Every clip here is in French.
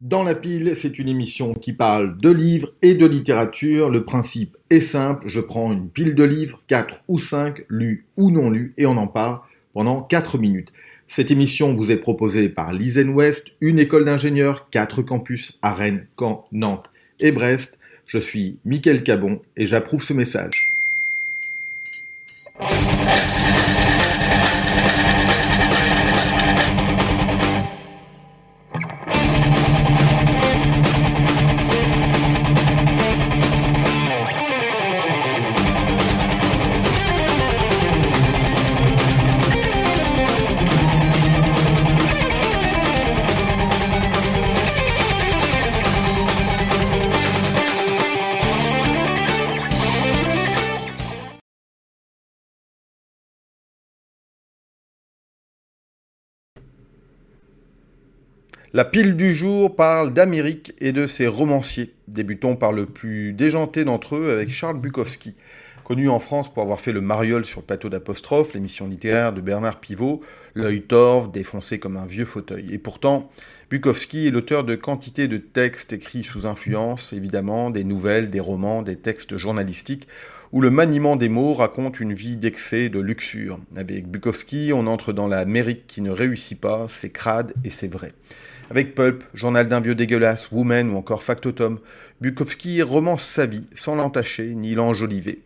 Dans la pile, c'est une émission qui parle de livres et de littérature. Le principe est simple, je prends une pile de livres, 4 ou 5, lus ou non lus, et on en parle pendant 4 minutes. Cette émission vous est proposée par l'Isen West, une école d'ingénieurs, 4 campus à Rennes, Caen, Nantes et Brest. Je suis Mickaël Cabon et j'approuve ce message. La pile du jour parle d'Amérique et de ses romanciers. Débutons par le plus déjanté d'entre eux avec Charles Bukowski. Connu en France pour avoir fait le mariole sur le plateau d'Apostrophe, l'émission littéraire de Bernard Pivot, l'œil torve, défoncé comme un vieux fauteuil. Et pourtant, Bukowski est l'auteur de quantité de textes écrits sous influence, évidemment, des nouvelles, des romans, des textes journalistiques, où le maniement des mots raconte une vie d'excès, de luxure. Avec Bukowski, on entre dans l'Amérique qui ne réussit pas, c'est crade et c'est vrai. Avec Pulp, Journal d'un vieux dégueulasse, Woman ou encore Factotum, Bukowski romance sa vie sans l'entacher ni l'enjoliver.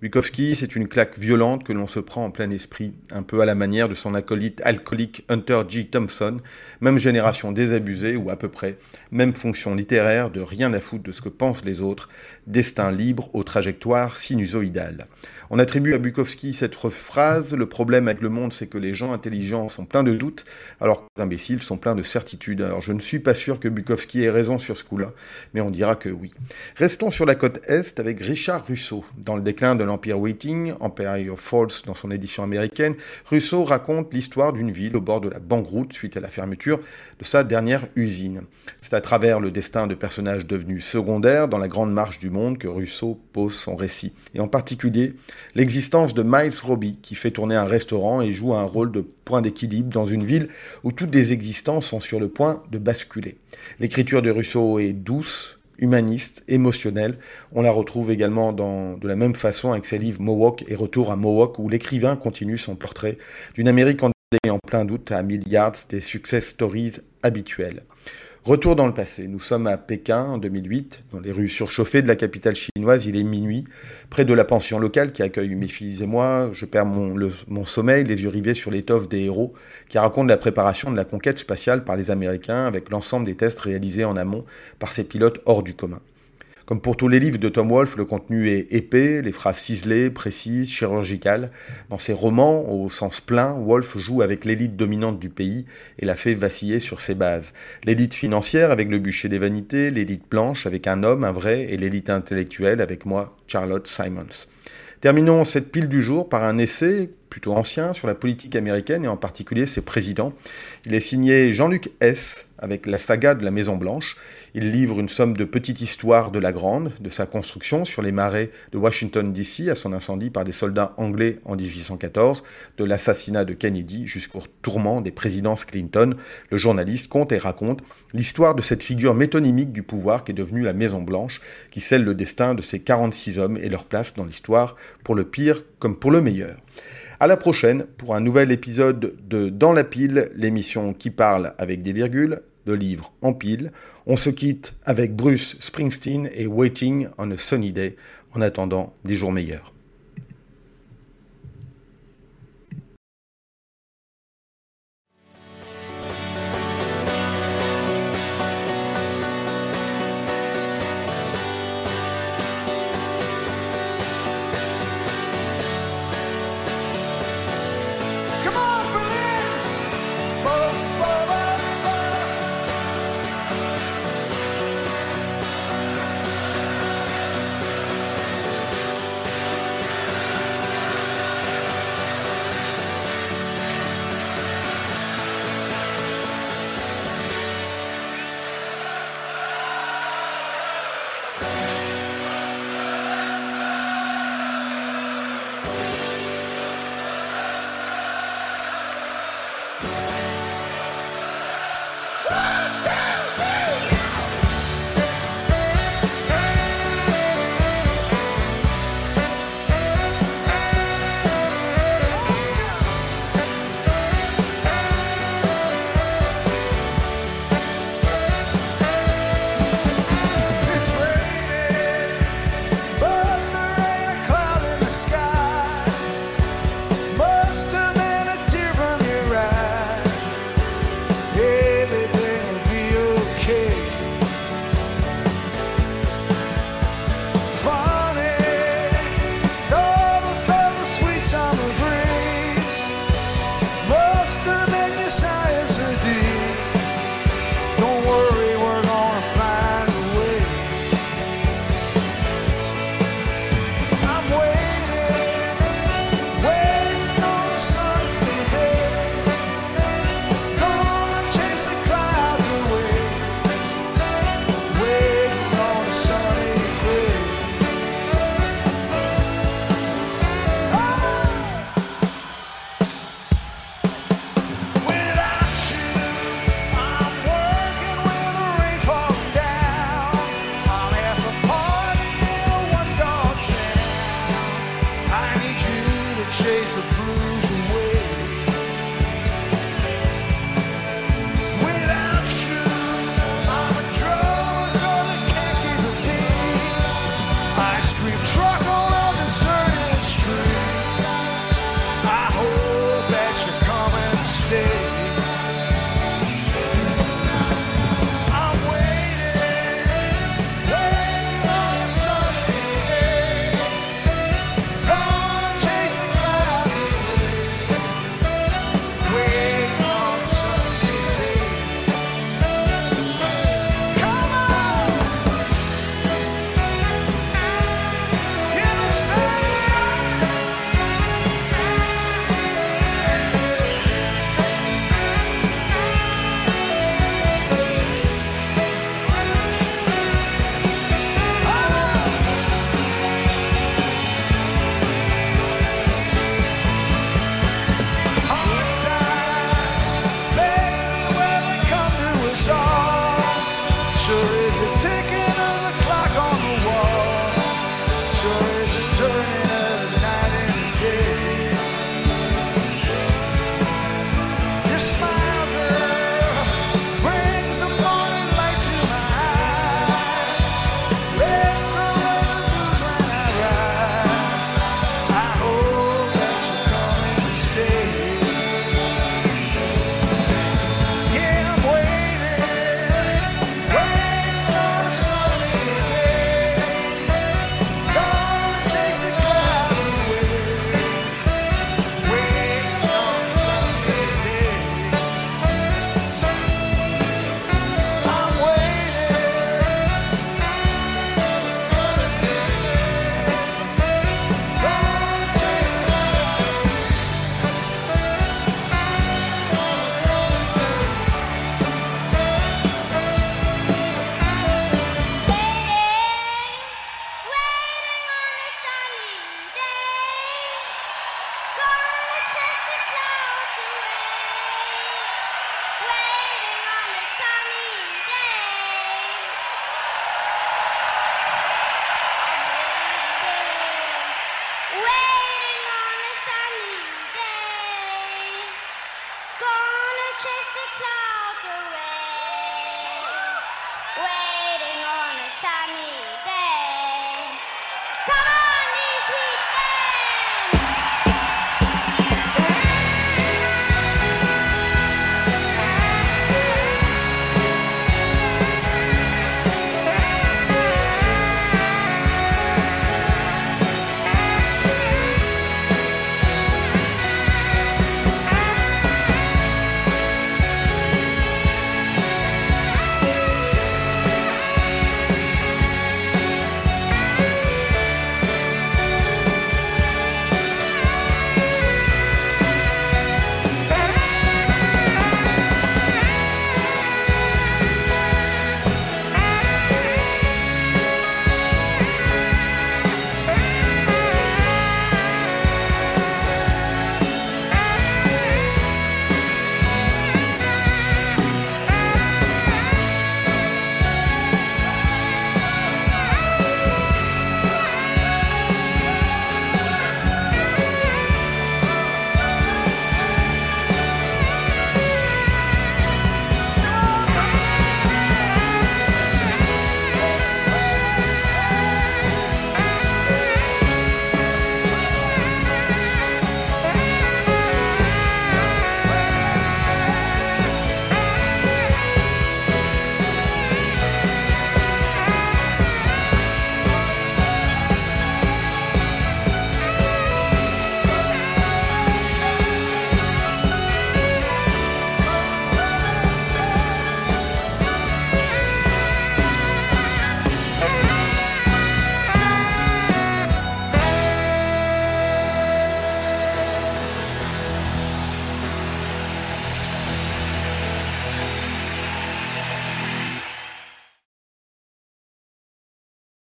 Bukowski, c'est une claque violente que l'on se prend en plein esprit, un peu à la manière de son acolyte alcoolique Hunter G. Thompson, même génération désabusée ou à peu près, même fonction littéraire de rien à foutre de ce que pensent les autres, destin libre aux trajectoires sinusoïdales. On attribue à Bukowski cette phrase Le problème avec le monde, c'est que les gens intelligents sont pleins de doutes, alors que les imbéciles sont pleins de certitudes. Alors je ne suis pas sûr que Bukowski ait raison sur ce coup-là, mais on dira que oui. Restons sur la côte Est avec Richard Russo. Dans le déclin de l'Empire Waiting, Empire Falls dans son édition américaine, Russo raconte l'histoire d'une ville au bord de la banqueroute suite à la fermeture de sa dernière usine. C'est à travers le destin de personnages devenus secondaires dans la grande marche du monde que Russo pose son récit, et en particulier l'existence de Miles Robbie, qui fait tourner un restaurant et joue un rôle de point d'équilibre dans une ville où toutes les existences sont sur le point de basculer. L'écriture de Rousseau est douce, humaniste, émotionnelle. On la retrouve également de la même façon avec ses livres Mohawk et Retour à Mohawk, où l'écrivain continue son portrait d'une Amérique en plein doute à milliards des success stories habituels. Retour dans le passé. Nous sommes à Pékin en 2008, dans les rues surchauffées de la capitale chinoise. Il est minuit, près de la pension locale qui accueille mes filles et moi. Je perds mon, mon sommeil, les yeux rivés sur l'étoffe des héros, qui racontent la préparation de la conquête spatiale par les Américains avec l'ensemble des tests réalisés en amont par ces pilotes hors du commun. Comme pour tous les livres de Tom Wolfe, le contenu est épais, les phrases ciselées, précises, chirurgicales. Dans ses romans, au sens plein, Wolfe joue avec l'élite dominante du pays et la fait vaciller sur ses bases. L'élite financière avec le bûcher des vanités, l'élite blanche avec un homme, un vrai, et l'élite intellectuelle avec moi, Charlotte Simons. Terminons cette pile du jour par un essai plutôt ancien sur la politique américaine et en particulier ses présidents. Il est signé Jean-Luc S. avec la saga de la Maison Blanche. Il livre une somme de petites histoires de la Grande, de sa construction sur les marais de Washington DC à son incendie par des soldats anglais en 1814, de l'assassinat de Kennedy jusqu'au tourment des présidences Clinton. Le journaliste compte et raconte l'histoire de cette figure métonymique du pouvoir qui est devenue la Maison Blanche, qui scelle le destin de ces 46 hommes et leur place dans l'histoire pour le pire comme pour le meilleur. À la prochaine pour un nouvel épisode de Dans la pile, l'émission qui parle avec des virgules de livres en pile. On se quitte avec Bruce Springsteen et Waiting on a Sunny Day en attendant des jours meilleurs.